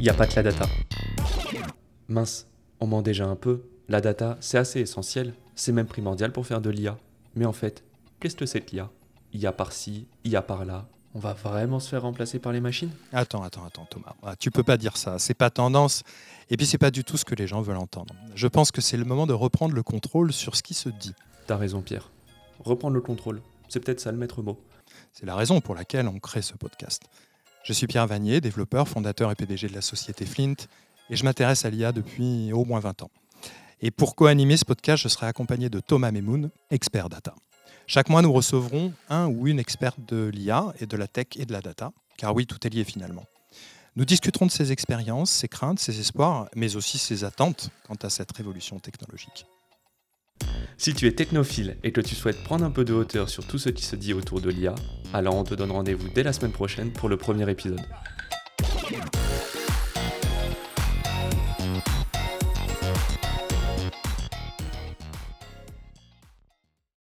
n'y a pas que la data. Mince, on ment déjà un peu. La data, c'est assez essentiel, c'est même primordial pour faire de l'IA. Mais en fait, qu'est-ce que c'est que l'IA IA par-ci, IA par-là. On va vraiment se faire remplacer par les machines? Attends, attends, attends, Thomas. Ah, tu peux pas dire ça. C'est pas tendance. Et puis, c'est pas du tout ce que les gens veulent entendre. Je pense que c'est le moment de reprendre le contrôle sur ce qui se dit. T'as raison, Pierre. Reprendre le contrôle, c'est peut-être ça le maître mot. C'est la raison pour laquelle on crée ce podcast. Je suis Pierre Vanier, développeur, fondateur et PDG de la société Flint, et je m'intéresse à l'IA depuis au moins 20 ans. Et pour co-animer ce podcast, je serai accompagné de Thomas Memoun, expert data. Chaque mois, nous recevrons un ou une experte de l'IA et de la tech et de la data, car oui, tout est lié finalement. Nous discuterons de ses expériences, ses craintes, ses espoirs, mais aussi ses attentes quant à cette révolution technologique. Si tu es technophile et que tu souhaites prendre un peu de hauteur sur tout ce qui se dit autour de l'IA, alors on te donne rendez-vous dès la semaine prochaine pour le premier épisode.